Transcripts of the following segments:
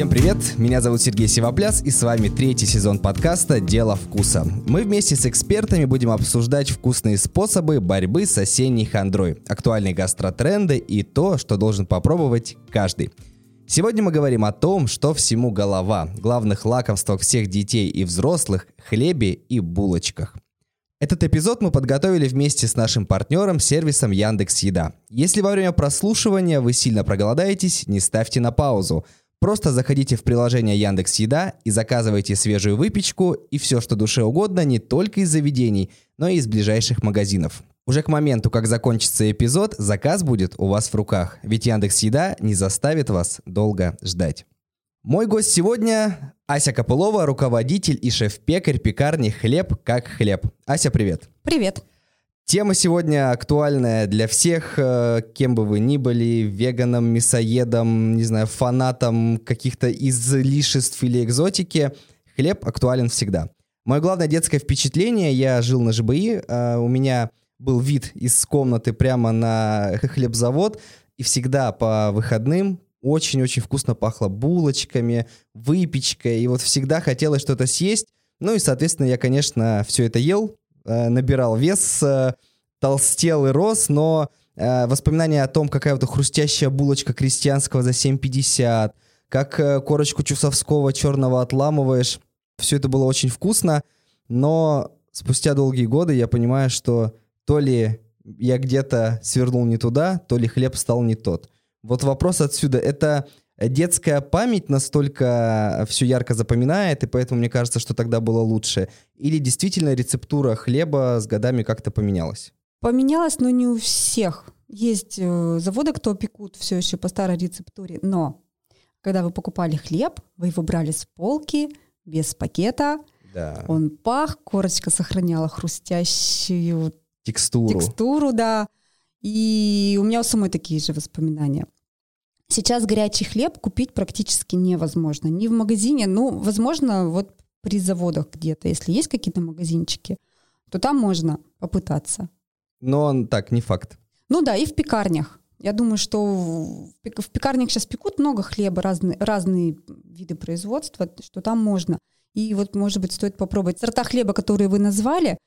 Всем привет, меня зовут Сергей Сивопляс и с вами третий сезон подкаста «Дело вкуса». Мы вместе с экспертами будем обсуждать вкусные способы борьбы с осенней хандрой, актуальные гастротренды и то, что должен попробовать каждый. Сегодня мы говорим о том, что всему голова, главных лакомствах всех детей и взрослых, хлебе и булочках. Этот эпизод мы подготовили вместе с нашим партнером сервисом Яндекс Еда. Если во время прослушивания вы сильно проголодаетесь, не ставьте на паузу. Просто заходите в приложение Яндекс Еда и заказывайте свежую выпечку и все, что душе угодно, не только из заведений, но и из ближайших магазинов. Уже к моменту, как закончится эпизод, заказ будет у вас в руках, ведь Яндекс Еда не заставит вас долго ждать. Мой гость сегодня Ася Копылова, руководитель и шеф-пекарь пекарни «Хлеб как хлеб». Ася, привет. Привет. Тема сегодня актуальная для всех, э, кем бы вы ни были, веганом, мясоедом, не знаю, фанатом каких-то излишеств или экзотики. Хлеб актуален всегда. Мое главное детское впечатление, я жил на ЖБИ, э, у меня был вид из комнаты прямо на хлебзавод, и всегда по выходным очень-очень вкусно пахло булочками, выпечкой, и вот всегда хотелось что-то съесть. Ну и, соответственно, я, конечно, все это ел, набирал вес, э, толстел и рос, но э, воспоминания о том, какая вот хрустящая булочка крестьянского за 7,50, как корочку чусовского черного отламываешь, все это было очень вкусно, но спустя долгие годы я понимаю, что то ли я где-то свернул не туда, то ли хлеб стал не тот. Вот вопрос отсюда. Это детская память настолько все ярко запоминает, и поэтому мне кажется, что тогда было лучше? Или действительно рецептура хлеба с годами как-то поменялась? Поменялась, но не у всех. Есть э, заводы, кто пекут все еще по старой рецептуре, но когда вы покупали хлеб, вы его брали с полки, без пакета, да. он пах, корочка сохраняла хрустящую текстуру. Текстуру, да. И у меня у самой такие же воспоминания. Сейчас горячий хлеб купить практически невозможно. Ни в магазине, ну, возможно, вот при заводах где-то, если есть какие-то магазинчики, то там можно попытаться. Но он так, не факт. Ну да, и в пекарнях. Я думаю, что в пекарнях сейчас пекут много хлеба, разные, разные виды производства, что там можно. И вот, может быть, стоит попробовать. Сорта хлеба, которые вы назвали,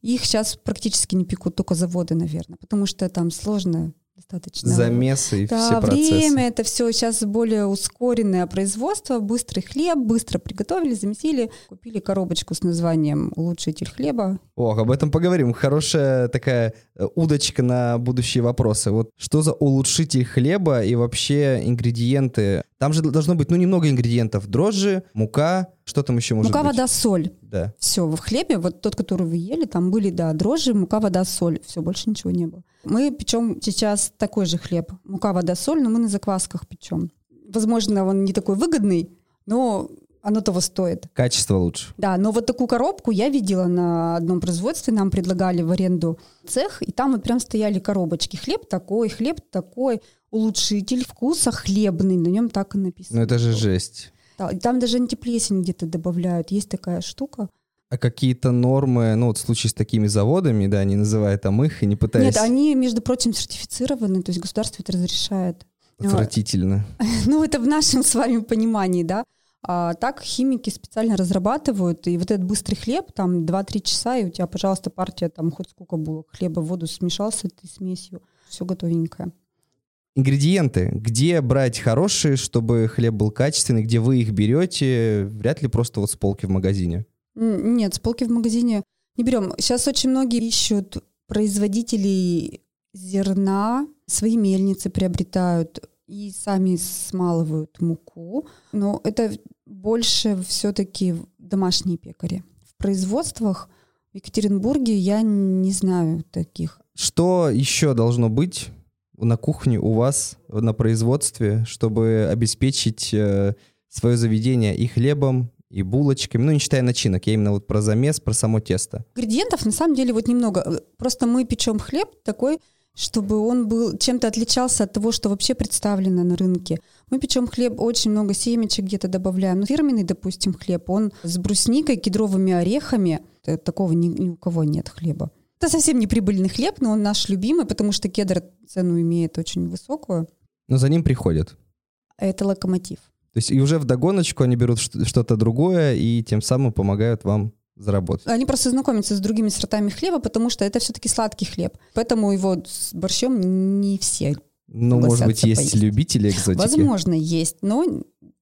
их сейчас практически не пекут, только заводы, наверное, потому что там сложно достаточно. Замесы и да, все процессы. время это все сейчас более ускоренное производство, быстрый хлеб, быстро приготовили, замесили, купили коробочку с названием «Улучшитель хлеба». Ох, об этом поговорим. Хорошая такая э, удочка на будущие вопросы. Вот что за улучшитель хлеба и вообще ингредиенты? Там же должно быть, ну, немного ингредиентов. Дрожжи, мука, что там еще может мука, быть? Мука, вода, соль. Да. Все, в хлебе, вот тот, который вы ели, там были, да, дрожжи, мука, вода, соль. Все, больше ничего не было. Мы печем сейчас такой же хлеб. Мука, вода, соль, но мы на заквасках печем. Возможно, он не такой выгодный, но оно того стоит. Качество лучше. Да, но вот такую коробку я видела на одном производстве, нам предлагали в аренду цех, и там вот прям стояли коробочки. Хлеб такой, хлеб такой, улучшитель вкуса хлебный, на нем так и написано. Ну это же жесть. Да, там даже антиплесень где-то добавляют, есть такая штука. А какие-то нормы, ну вот в случае с такими заводами, да, не называя там их и не пытаясь... Нет, они, между прочим, сертифицированы, то есть государство это разрешает. Отвратительно. Ну, это в нашем с вами понимании, да. А так химики специально разрабатывают, и вот этот быстрый хлеб, там 2-3 часа, и у тебя, пожалуйста, партия, там хоть сколько булок хлеба в воду смешал с этой смесью, все готовенькое. Ингредиенты. Где брать хорошие, чтобы хлеб был качественный, где вы их берете? Вряд ли просто вот с полки в магазине. Нет, с полки в магазине не берем. Сейчас очень многие ищут производителей зерна, свои мельницы приобретают и сами смалывают муку. Но это больше все-таки домашние пекари. В производствах в Екатеринбурге я не знаю таких. Что еще должно быть на кухне у вас на производстве, чтобы обеспечить э, свое заведение и хлебом, и булочками, ну не считая начинок, я именно вот про замес, про само тесто. Ингредиентов на самом деле вот немного. Просто мы печем хлеб такой, чтобы он был чем-то отличался от того, что вообще представлено на рынке. Мы печем хлеб, очень много семечек где-то добавляем. Ну, фирменный, допустим, хлеб, он с брусникой, кедровыми орехами. Такого ни, ни у кого нет хлеба. Это совсем не прибыльный хлеб, но он наш любимый, потому что кедр цену имеет очень высокую. Но за ним приходят. Это локомотив. То То есть и уже в догоночку они берут что-то другое и тем самым помогают вам заработать. Они просто знакомятся с другими сортами хлеба, потому что это все-таки сладкий хлеб. Поэтому его с борщом не все Ну, может быть, есть поесть. любители экзотики? Возможно, есть, но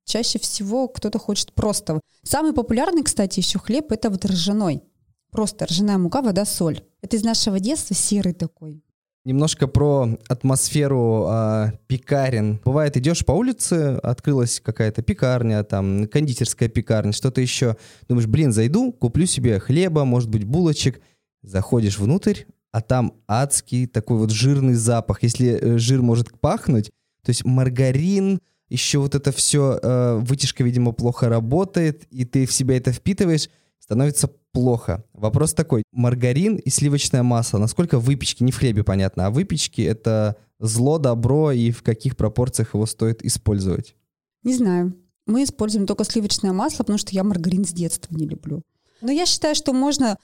чаще всего кто-то хочет просто. Самый популярный, кстати, еще хлеб — это вот ржаной. Просто ржаная мука, вода, соль. Это из нашего детства серый такой. Немножко про атмосферу э, пекарен. Бывает, идешь по улице, открылась какая-то пекарня, там, кондитерская пекарня, что-то еще. Думаешь, блин, зайду, куплю себе хлеба, может быть, булочек. Заходишь внутрь, а там адский такой вот жирный запах. Если э, жир может пахнуть, то есть маргарин, еще вот это все, э, вытяжка, видимо, плохо работает, и ты в себя это впитываешь, становится плохо. Вопрос такой. Маргарин и сливочное масло. Насколько выпечки, не в хлебе, понятно, а выпечки — это зло, добро, и в каких пропорциях его стоит использовать? Не знаю. Мы используем только сливочное масло, потому что я маргарин с детства не люблю. Но я считаю, что можно,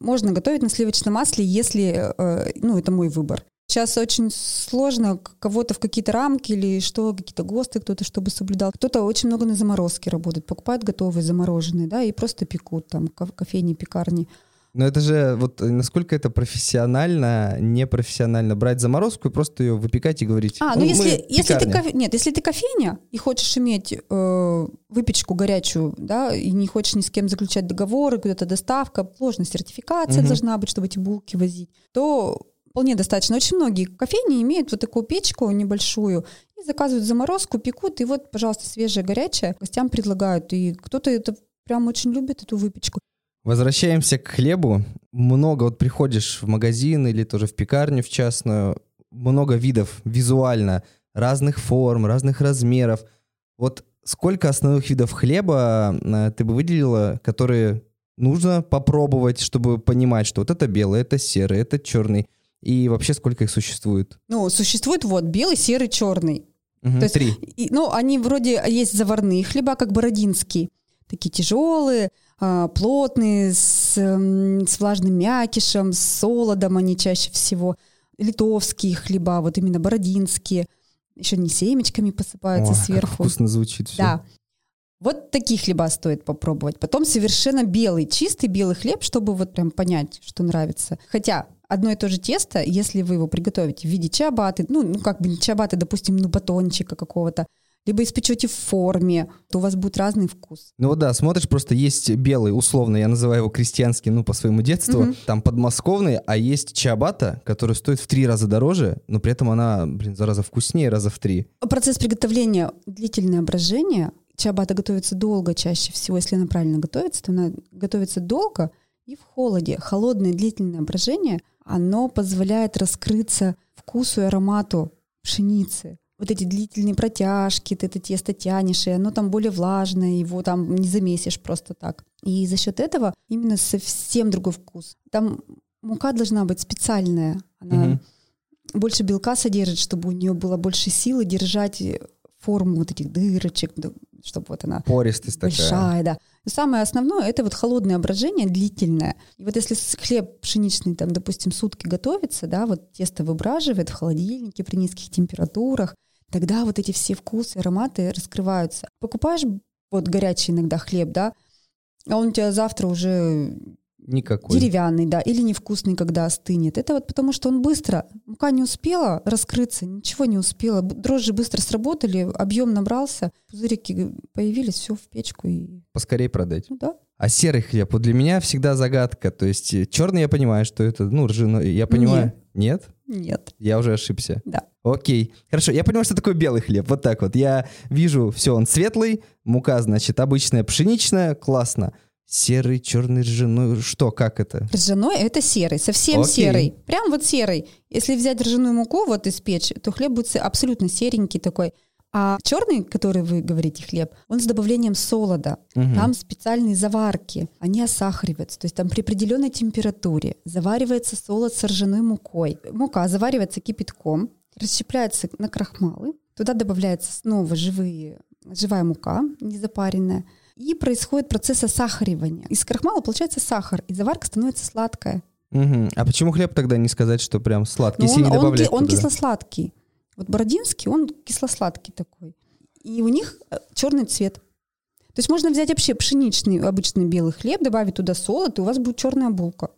можно готовить на сливочном масле, если, э, ну, это мой выбор. Сейчас очень сложно кого-то в какие-то рамки или что, какие-то ГОСТы кто-то, чтобы соблюдал. Кто-то очень много на заморозке работает, покупают готовые замороженные, да, и просто пекут там кофейни, пекарни. Но это же, вот насколько это профессионально, непрофессионально брать заморозку и просто ее выпекать и говорить. А, ну, ну если, если ты кофе... нет, если ты кофейня и хочешь иметь э, выпечку горячую, да, и не хочешь ни с кем заключать договоры, куда-то доставка, сложная сертификация угу. должна быть, чтобы эти булки возить, то вполне достаточно. Очень многие кофейни имеют вот такую печку небольшую и заказывают заморозку, пекут, и вот, пожалуйста, свежее, горячее гостям предлагают. И кто-то это прям очень любит, эту выпечку. Возвращаемся к хлебу. Много вот приходишь в магазин или тоже в пекарню в частную, много видов визуально, разных форм, разных размеров. Вот сколько основных видов хлеба э, ты бы выделила, которые нужно попробовать, чтобы понимать, что вот это белый, это серый, это черный. И вообще сколько их существует? Ну, существует вот белый, серый, черный. Угу, То есть, три. И, ну, они вроде есть заварные хлеба, как бородинский. Такие тяжелые, а, плотные, с, с влажным мякишем, с солодом они чаще всего. Литовские хлеба, вот именно бородинские. Еще не семечками посыпаются О, сверху. Вкусно звучит все. Да. Вот такие хлеба стоит попробовать. Потом совершенно белый, чистый белый хлеб, чтобы вот прям понять, что нравится. Хотя одно и то же тесто, если вы его приготовите в виде чабаты, ну, ну как бы не чабаты, допустим, ну батончика какого-то, либо испечете в форме, то у вас будет разный вкус. Ну вот да, смотришь, просто есть белый, условно, я называю его крестьянский, ну, по своему детству, угу. там подмосковный, а есть чабата, которая стоит в три раза дороже, но при этом она, блин, за раза вкуснее, раза в три. Процесс приготовления, длительное брожение, чабата готовится долго чаще всего, если она правильно готовится, то она готовится долго и в холоде. Холодное длительное брожение – оно позволяет раскрыться вкусу и аромату пшеницы. Вот эти длительные протяжки, ты это тесто тянешь, и оно там более влажное, его там не замесишь просто так. И за счет этого именно совсем другой вкус. Там мука должна быть специальная, она угу. больше белка содержит, чтобы у нее было больше силы держать форму вот этих дырочек, чтобы вот она Пористость большая, такая. да. Но самое основное это вот холодное брожение длительное. И вот если хлеб пшеничный, там, допустим, сутки готовится, да, вот тесто выбраживает в холодильнике при низких температурах, тогда вот эти все вкусы, ароматы раскрываются. Покупаешь вот горячий иногда хлеб, да, а он у тебя завтра уже Никакой. Деревянный, да, или невкусный, когда остынет. Это вот потому, что он быстро, мука не успела раскрыться, ничего не успела. Дрожжи быстро сработали, объем набрался, пузырики появились, все в печку и... Поскорее продать. Ну да. А серый хлеб, вот для меня всегда загадка. То есть э, черный я понимаю, что это, ну, ржаной, я понимаю. Нет. Нет? Нет. Я уже ошибся. Да. Окей. Хорошо, я понимаю, что такое белый хлеб. Вот так вот. Я вижу, все, он светлый, мука, значит, обычная пшеничная, классно. Серый, черный, ржаной. Что, как это? Ржаной это серый, совсем Окей. серый. Прям вот серый. Если взять ржаную муку вот испечь, то хлеб будет абсолютно серенький такой. А черный, который вы говорите, хлеб, он с добавлением солода. Угу. Там специальные заварки. Они осахариваются. То есть там при определенной температуре заваривается солод с ржаной мукой. Мука заваривается кипятком, расщепляется на крахмалы. Туда добавляется снова живые, живая мука, незапаренная и происходит процесс осахаривания. Из крахмала получается сахар, и заварка становится сладкая. Угу. А почему хлеб тогда не сказать, что прям сладкий, Но если он, не добавлять Он, он кисло-сладкий. Вот бородинский, он кисло-сладкий такой. и у них э, черный цвет. То есть можно взять вообще пшеничный обычный белый хлеб, добавить туда солод, и у вас будет черная булка.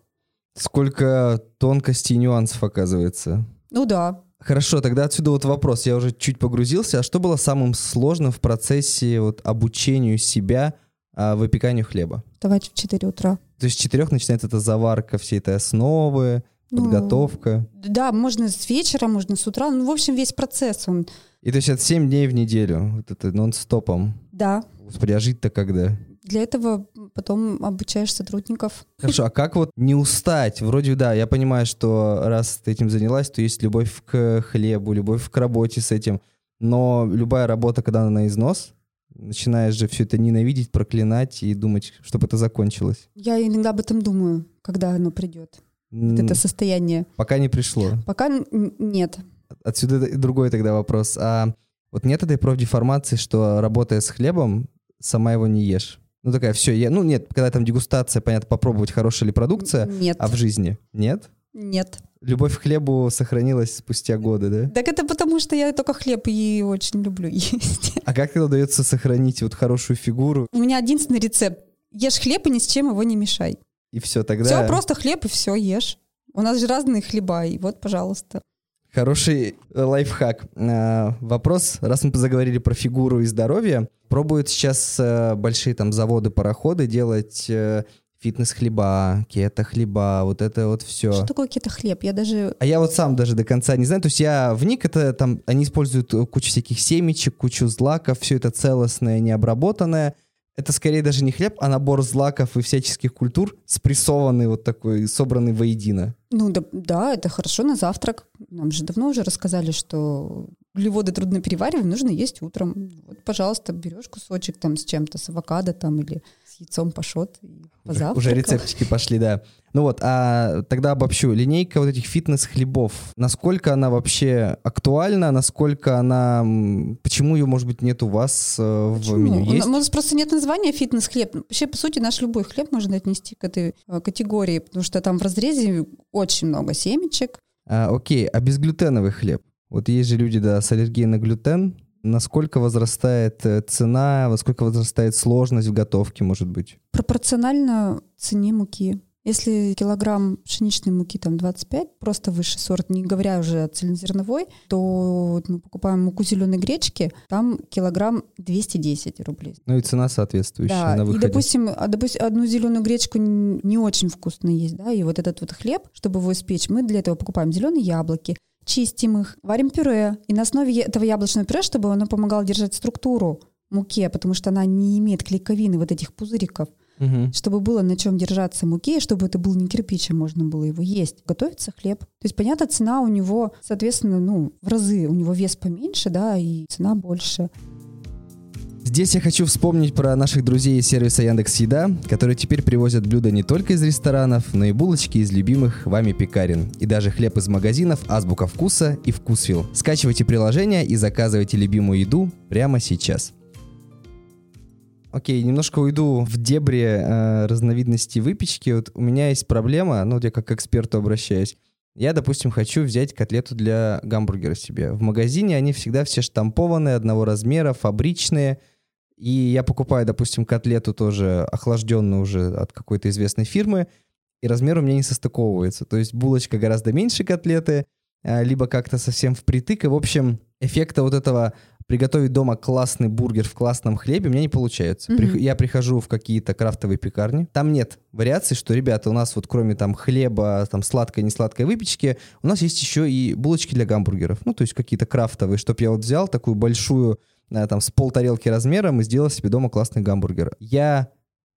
Сколько тонкостей и нюансов оказывается. Ну да. Хорошо, тогда отсюда вот вопрос. Я уже чуть погрузился. А что было самым сложным в процессе вот обучению себя а, выпеканию хлеба? Вставать в 4 утра. То есть с 4 начинается эта заварка всей этой основы, Ну, подготовка. Да, можно с вечера, можно с утра. Ну, в общем, весь процесс он. И то есть это 7 дней в неделю, вот это нон-стопом. Да. Господи, а жить-то когда? Для этого потом обучаешь сотрудников. Хорошо, а как вот не устать? Вроде да, я понимаю, что раз ты этим занялась, то есть любовь к хлебу, любовь к работе с этим. Но любая работа, когда она на износ, начинаешь же все это ненавидеть, проклинать и думать, чтобы это закончилось. Я иногда об этом думаю, когда оно придет. Вот это состояние. Пока не пришло. Пока нет. Отсюда другой тогда вопрос. А вот нет этой профдеформации, что работая с хлебом, сама его не ешь? Ну такая, все, я, ну нет, когда там дегустация, понятно, попробовать, хорошая ли продукция, Нет. а в жизни нет? Нет. Любовь к хлебу сохранилась спустя годы, да? Так это потому, что я только хлеб и очень люблю есть. А как тогда удается сохранить вот хорошую фигуру У меня единственный рецепт. Ешь хлеб и ни с чем его не мешай. и все тогда? Все, просто хлеб и все ешь. У нас же разные хлеба, и вот, пожалуйста. Хороший э, лайфхак. А, Вопрос, раз мы заговорили про фигуру и здоровье, пробуют сейчас э, большие там заводы, пароходы делать э, фитнес-хлеба, кето-хлеба, вот это вот все. Что такое кето-хлеб? Я даже... А я вот сам даже до конца не знаю. То есть я вник, это там, они используют э, кучу всяких семечек, кучу злаков, все это целостное, необработанное. Это скорее даже не хлеб, а набор злаков и всяческих культур, спрессованный вот такой, собранный воедино. Ну да, да, это хорошо на завтрак. Нам же давно уже рассказали, что углеводы трудно переваривать, нужно есть утром. Вот, пожалуйста, берешь кусочек там с чем-то, с авокадо там или с яйцом пашот и позавтракал. уже рецептики пошли, да. Ну вот, а тогда обобщу. Линейка вот этих фитнес-хлебов, насколько она вообще актуальна, насколько она... Почему ее, может быть, нет у вас э, в меню? У Есть? нас просто нет названия фитнес-хлеб. Вообще, по сути, наш любой хлеб можно отнести к этой э, категории, потому что там в разрезе очень много семечек. А, окей, а безглютеновый хлеб? Вот есть же люди, да, с аллергией на глютен. Насколько возрастает э, цена, насколько возрастает сложность в готовке, может быть? Пропорционально цене муки. Если килограмм пшеничной муки там 25, просто высший сорт, не говоря уже о цельнозерновой, то мы покупаем муку зеленой гречки, там килограмм 210 рублей. Ну и цена соответствующая Да, на и, выходе. допустим, а, допустим, одну зеленую гречку не очень вкусно есть, да, и вот этот вот хлеб, чтобы его испечь, мы для этого покупаем зеленые яблоки, чистим их, варим пюре, и на основе этого яблочного пюре, чтобы оно помогало держать структуру муке, потому что она не имеет клейковины, вот этих пузыриков, Мгм. чтобы было на чем держаться муке, и чтобы это был не кирпич, а можно было его есть. Готовится хлеб. То есть, понятно, цена у него, соответственно, ну, в разы, у него вес поменьше, да, и цена больше. Здесь я хочу вспомнить про наших друзей из сервиса Яндекс Еда, которые теперь привозят блюда не только из ресторанов, но и булочки из любимых вами пекарен. И даже хлеб из магазинов Азбука Вкуса и Вкусвилл. Скачивайте приложение и заказывайте любимую еду прямо сейчас. Окей, немножко уйду в дебри э, разновидностей выпечки. Вот у меня есть проблема, ну я как к эксперту обращаюсь. Я, допустим, хочу взять котлету для гамбургера себе. В магазине они всегда все штампованные, одного размера, фабричные. И я покупаю, допустим, котлету тоже охлажденную уже от какой-то известной фирмы, и размер у меня не состыковывается. То есть булочка гораздо меньше котлеты, а, либо как-то совсем впритык. И, в общем, эффекта вот этого приготовить дома классный бургер в классном хлебе у меня не получается. Прих- Я прихожу в какие-то крафтовые пекарни, там нет вариаций, что, ребята, у нас вот кроме там хлеба, там сладкой, несладкой выпечки, у нас есть еще и булочки для гамбургеров. Ну, то есть какие-то крафтовые, чтоб я вот взял такую большую, там, с полтарелки размером и сделал себе дома классный гамбургер. Я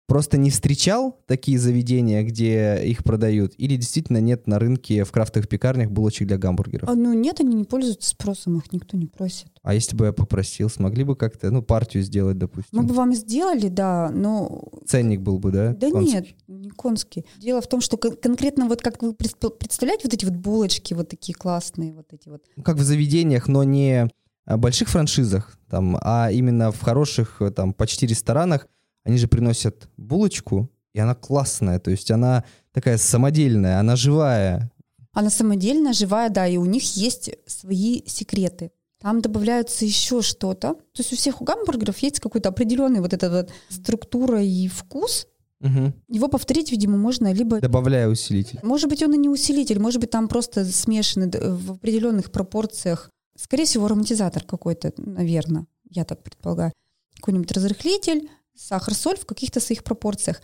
просто не встречал такие заведения, где их продают, или действительно нет на рынке в крафтовых пекарнях булочек для гамбургеров? А, ну нет, они не пользуются спросом, их никто не просит. А если бы я попросил, смогли бы как-то, ну, партию сделать, допустим? Мы бы вам сделали, да, но Ценник был бы, да? Да конский? нет, не конский. Дело в том, что кон- конкретно вот как вы представляете вот эти вот булочки, вот такие классные, вот эти вот. Как в заведениях, но не больших франшизах, там, а именно в хороших, э, там, почти ресторанах, они же приносят булочку, и она классная, то есть она такая самодельная, она живая. Она самодельная, живая, да, и у них есть свои секреты. Там добавляется еще что-то. То есть у всех у гамбургеров есть какой-то определенный вот эта вот структура и вкус. Мгм. Его повторить, видимо, можно либо... Добавляю усилитель. Может быть, он и не усилитель, может быть, там просто смешаны д- в определенных пропорциях. Скорее всего, ароматизатор какой-то, наверное, я так предполагаю. Какой-нибудь разрыхлитель, сахар, соль в каких-то своих пропорциях.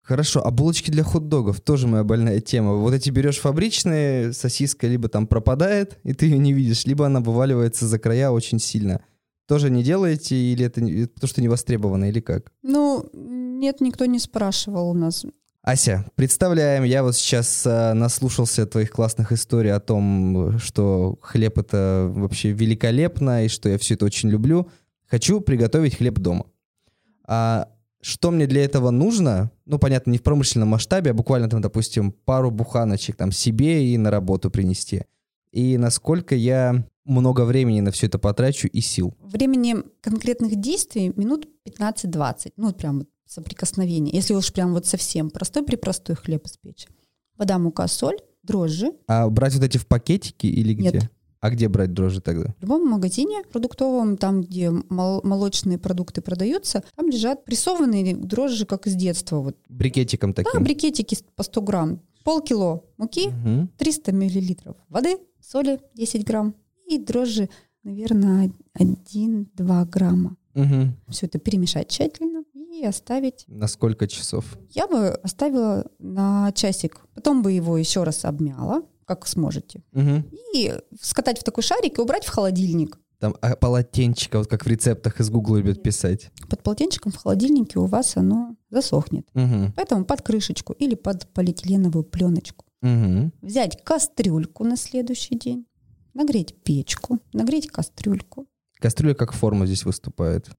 Хорошо, а булочки для хот-догов тоже моя больная тема. Вот эти берешь фабричные, сосиска либо там пропадает, и ты ее не видишь, либо она вываливается за края очень сильно. Тоже не делаете, или это не- потому что не востребовано, или как? Ну, нет, никто не спрашивал у нас. Ася, представляем, я вот сейчас э, наслушался твоих классных историй о том, что хлеб это вообще великолепно, и что я все это очень люблю. Хочу приготовить хлеб дома. А что мне для этого нужно? Ну, понятно, не в промышленном масштабе, а буквально там, допустим, пару буханочек там себе и на работу принести. И насколько я много времени на все это потрачу и сил. Времени конкретных действий минут 15-20. Ну, прям соприкосновение. Если уж прям вот совсем простой при простой хлеб испечь. Вода, мука, соль, дрожжи. А брать вот эти в пакетики или где? Нет. А где брать дрожжи тогда? В любом магазине продуктовом, там, где мол- молочные продукты продаются, там лежат прессованные дрожжи, как из детства. Вот. Брикетиком Да, таким? брикетики по 100 грамм. Полкило муки, Мгм. 300 миллилитров воды, соли 10 грамм и дрожжи, наверное, 1-2 грамма. Мгм. Все это перемешать тщательно и оставить. На сколько часов? Я бы оставила на часик. Потом бы его еще раз обмяла, как сможете. Мгм. И скатать в такой шарик и убрать в холодильник. Там а, полотенчика, вот как в рецептах из Гугла любят писать. Под полотенчиком в холодильнике у вас оно засохнет. Мгм. Поэтому под крышечку или под полиэтиленовую пленочку. Мгм. Взять кастрюльку на следующий день, нагреть печку, нагреть кастрюльку, Кастрюля как форма здесь выступает.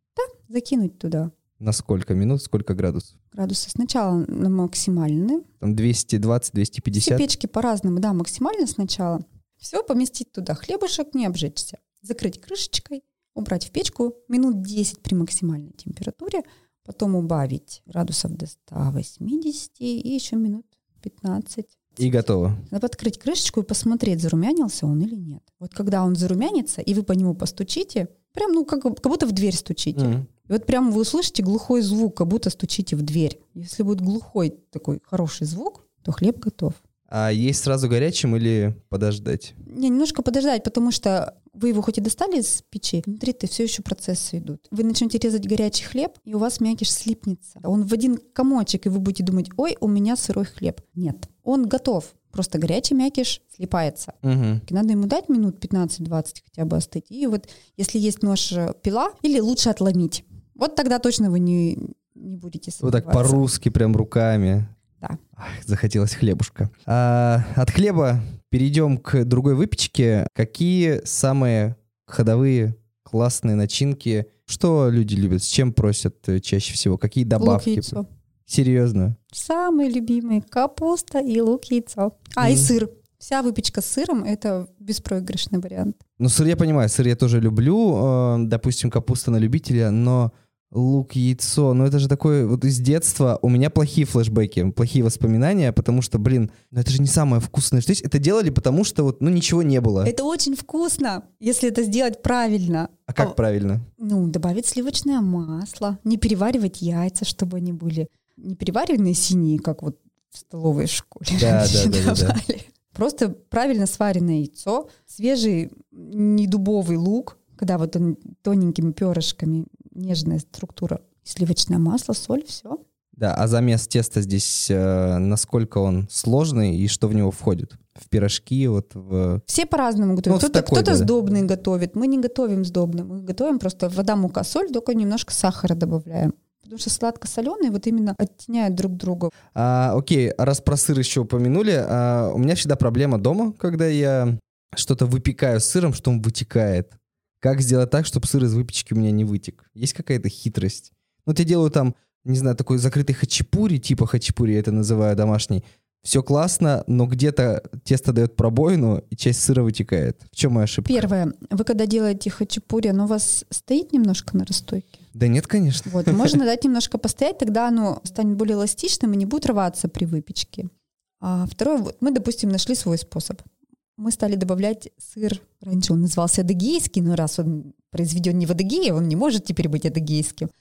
закинуть туда На сколько минут, сколько градусов? градусы. Сначала на максимальные. Там 220, Все 250. печки по-разному, да, максимально сначала. Все поместить туда, хлебушек, не обжечься. Закрыть крышечкой, убрать в печку минут 10 при максимальной температуре, потом убавить градусов до 180 и еще минут 15. И готово. Надо открыть крышечку и посмотреть, зарумянился он или нет. Вот когда он зарумянится, и вы по нему постучите, прям, ну, как, как будто в дверь стучите. Мгм. И вот прям вы услышите глухой звук, как будто стучите в дверь. Если будет глухой такой хороший звук, то хлеб готов. А есть сразу горячим или подождать? Не, немножко подождать, потому что вы его хоть и достали из печи, внутри-то все еще процессы идут. Вы начнете резать горячий хлеб, и у вас мякиш слипнется. Он в один комочек, и вы будете думать, ой, у меня сырой хлеб. Нет, он готов. Просто горячий мякиш слипается. И Надо ему дать минут 15-20 хотя бы остыть. И вот если есть нож э, пила, или лучше отломить. Вот тогда точно вы не, не будете Вот так по-русски, прям руками. Да. Ах, захотелось хлебушка. А, от хлеба перейдем к другой выпечке. Какие самые ходовые классные начинки? Что люди любят? С чем просят э, чаще всего? Какие Лук, добавки? яйцо. Серьезно? Самые любимые капуста и лук, яйцо. А, и Мгм. сыр. Вся выпечка с сыром — это беспроигрышный вариант. Ну, сыр я понимаю, сыр я тоже люблю. э, допустим, капуста на любителя, но лук, яйцо, ну это же такое вот из детства. У меня плохие флешбеки, плохие воспоминания, потому что, блин, ну это же не самое вкусное. То есть это делали, потому что вот, ну ничего не было. Это очень вкусно, если это сделать правильно. А как А, правильно? Ну, добавить сливочное масло, не переваривать яйца, чтобы они были не переваренные синие, как вот в столовой школе. Да, да, да, да, да. Просто правильно сваренное яйцо, свежий недубовый лук, когда вот он тоненькими перышками, нежная структура, сливочное масло, соль, все. Да, а замес теста здесь, э, насколько он сложный и что в него входит? В пирожки, вот в... Все по-разному готовят. Ну, кто-то да, да. сдобный готовит. Мы не готовим сдобный. Мы готовим просто вода, мука, соль, только немножко сахара добавляем. Потому что сладко-соленые вот именно оттеняют друг друга. А, окей, раз про сыр еще упомянули, а, у меня всегда проблема дома, когда я что-то выпекаю с сыром, что он вытекает. Как сделать так, чтобы сыр из выпечки у меня не вытек? Есть какая-то хитрость? Вот я делаю там, не знаю, такой закрытый хачапури, типа хачапури я это называю домашний. Все классно, но где-то тесто дает пробоину, и часть сыра вытекает. В чем моя ошибка? Первое. Вы когда делаете хачапури, оно у вас стоит немножко на расстойке? Да нет, конечно. Вот. Можно дать немножко постоять, тогда оно станет более эластичным и не будет рваться при выпечке. А второе, вот мы, допустим, нашли свой способ. мы стали добавлять сыр. Раньше он назывался адыгейский, но раз он произведен не в Адыгее, он не может теперь быть адыгейским.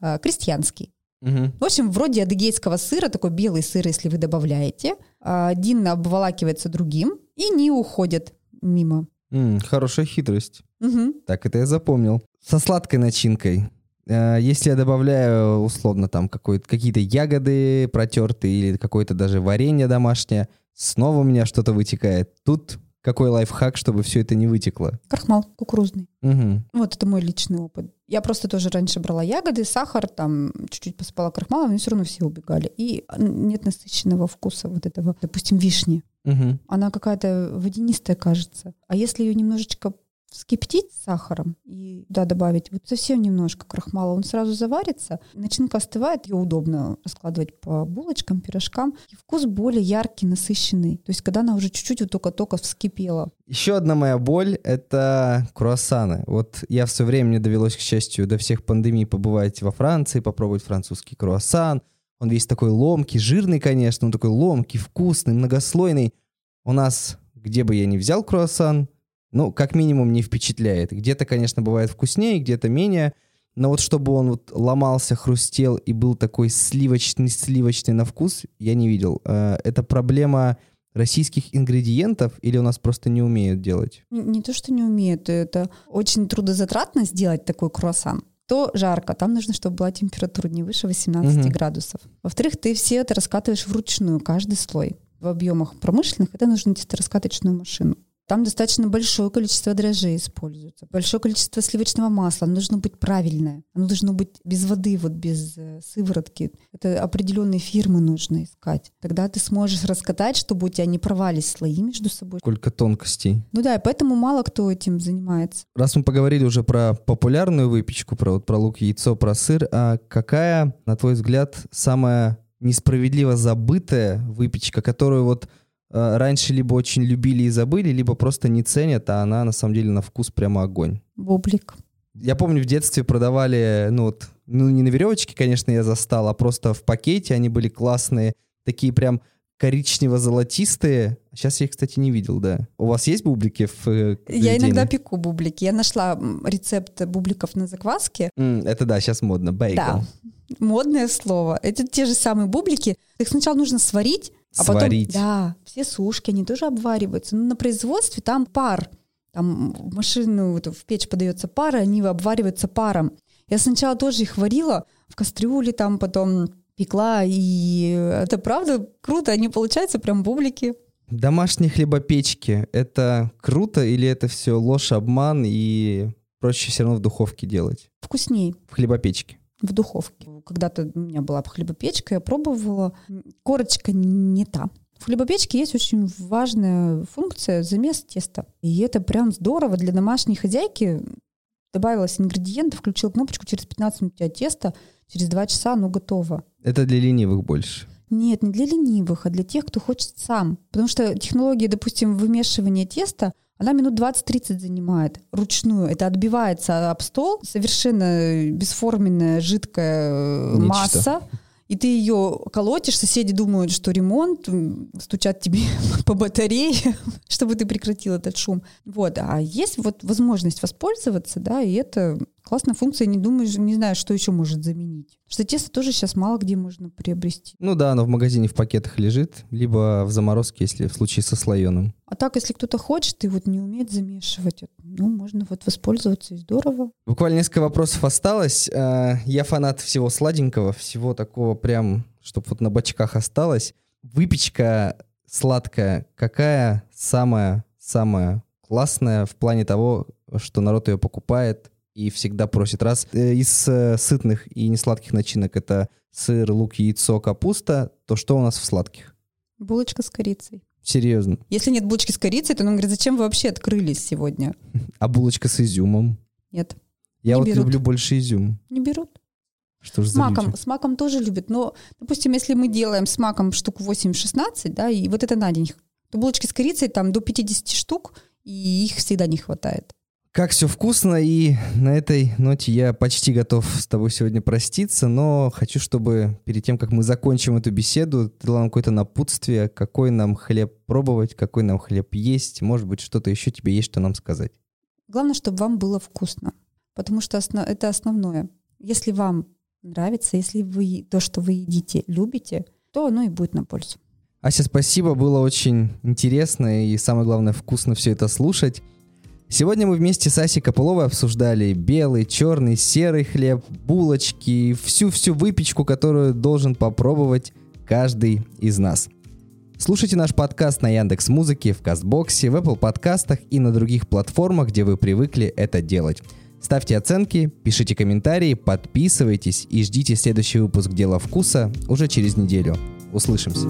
А, крестьянский. Мгм. В общем, вроде адыгейского сыра, такой белый сыр, если вы добавляете, а, один обволакивается другим и не уходит мимо. М, хорошая хитрость. Мгм. Так, это я запомнил. Со сладкой начинкой. Э, Если я добавляю, условно, там какие-то ягоды протертые или какое-то даже варенье домашнее, снова у меня что-то вытекает. Тут какой лайфхак, чтобы все это не вытекло? Крахмал кукурузный. Мгм. Вот это мой личный опыт. Я просто тоже раньше брала ягоды, сахар, там чуть-чуть посыпала крахмалом, но все равно все убегали. И нет насыщенного вкуса вот этого, допустим, вишни. Мгм. Она какая-то водянистая кажется. А если ее немножечко вскипятить с сахаром и туда добавить вот совсем немножко крахмала, он сразу заварится, начинка остывает, ее удобно раскладывать по булочкам, пирожкам, и вкус более яркий, насыщенный. То есть когда она уже чуть-чуть вот только-только вскипела. Еще одна моя боль — это круассаны. Вот я все время, мне довелось, к счастью, до всех пандемий побывать во Франции, попробовать французский круассан. Он весь такой ломкий, жирный, конечно, он такой ломкий, вкусный, многослойный. У нас, где бы я ни взял круассан, ну, как минимум, не впечатляет. Где-то, конечно, бывает вкуснее, где-то менее. Но вот чтобы он вот ломался, хрустел и был такой сливочный-сливочный на вкус, я не видел. Э, Это проблема российских ингредиентов или у нас просто не умеют делать? Не, не то, что не умеют, это очень трудозатратно сделать такой круассан. То жарко, там нужно, чтобы была температура не выше 18 Мгм. градусов. Во-вторых, ты все это раскатываешь вручную, каждый слой. В объемах промышленных это нужно раскаточную машину. Там достаточно большое количество дрожжей используется, большое количество сливочного масла. Оно должно быть правильное. Оно должно быть без воды, вот без э, сыворотки. Это определенные фирмы нужно искать. Тогда ты сможешь раскатать, чтобы у тебя не порвались слои между собой. Сколько тонкостей. Ну да, и поэтому мало кто этим занимается. Раз мы поговорили уже про популярную выпечку, про, вот, про лук, яйцо, про сыр, а какая, на твой взгляд, самая несправедливо забытая выпечка, которую вот раньше либо очень любили и забыли, либо просто не ценят, а она на самом деле на вкус прямо огонь? Бублик. Я помню, в детстве продавали, ну вот, ну не на веревочке, конечно, я застал, а просто в пакете они были классные, такие прям коричнево-золотистые. Сейчас я их, кстати, не видел, да. У вас есть бублики в э, Я иногда пеку бублики. Я нашла рецепт бубликов на закваске. М, это да, сейчас модно, бейгл. Да. Модное слово. Это те же самые бублики. Их сначала нужно сварить, а Сварить. потом... Да, все сушки, они тоже обвариваются. Но на производстве там пар. Там в машину, вот в печь подается пар, и они обвариваются паром. Я сначала тоже их варила в кастрюле, там потом пекла, и это правда круто, они получаются прям бублики. Домашние хлебопечки — это круто или это все ложь, обман и проще все равно в духовке делать? Вкусней. В хлебопечке. в духовке. Когда-то у меня была хлебопечка, я пробовала. Корочка не та. В хлебопечке есть очень важная функция замес теста. И это прям здорово для домашней хозяйки. Добавилось ингредиенты, включил кнопочку, через 15 минут у тебя тесто, через 2 часа оно готово. Это для ленивых больше. Нет, не для ленивых, а для тех, кто хочет сам. Потому что технология, допустим, вымешивания теста, она минут 20-30 занимает ручную. Это отбивается об стол, совершенно бесформенная жидкая э, Нечто. масса. И ты ее колотишь, соседи думают, что ремонт, стучат тебе по батарее, чтобы ты прекратил этот шум. Вот, а есть вот возможность воспользоваться, да, и это классная функция, не думаешь, не знаю, что еще может заменить. Что тесто тоже сейчас мало где можно приобрести. Ну да, оно в магазине в пакетах лежит, либо в заморозке, если в случае со слоеным. А так, если кто-то хочет и вот не умеет замешивать, ну, можно вот воспользоваться, и здорово. Буквально несколько вопросов осталось. Э, Я фанат всего сладенького, всего такого прям, чтобы вот на бочках осталось. Выпечка сладкая, какая самая-самая классная в плане того, что народ ее покупает и всегда просит. Раз э, из э, сытных и несладких начинок это сыр, лук, яйцо, капуста, то что у нас в сладких? Булочка с корицей. Серьезно. Если нет булочки с корицей, то он говорит, зачем вы вообще открылись сегодня? А булочка с изюмом? Нет, Я Не вот берут. люблю больше изюм. не берут. Что же С маком, люди? с маком тоже любят. Но, допустим, если мы делаем с маком штук 8-16, да, и вот это на день, то булочки с корицей там до 50 штук, и их всегда не хватает. Как все вкусно, и на этой ноте я почти готов с тобой сегодня проститься, но хочу, чтобы перед тем, как мы закончим эту беседу, ты дала нам какое-то напутствие, какой нам хлеб пробовать, какой нам хлеб есть, может быть, что-то еще тебе есть, что нам сказать. Главное, чтобы вам было вкусно, потому что основ... это основное. Если вам нравится, если вы то, что вы едите, любите, то оно и будет на пользу. Ася, спасибо, было очень интересно и самое главное вкусно все это слушать. Сегодня мы вместе с Асей Копыловой обсуждали белый, черный, серый хлеб, булочки, всю-всю выпечку, которую должен попробовать каждый из нас. Слушайте наш подкаст на Яндекс Музыке, в Кастбоксе, в Apple подкастах и на других платформах, где вы привыкли это делать. Ставьте оценки, пишите комментарии, подписывайтесь и ждите следующий выпуск «Дела вкуса» уже через неделю. Услышимся.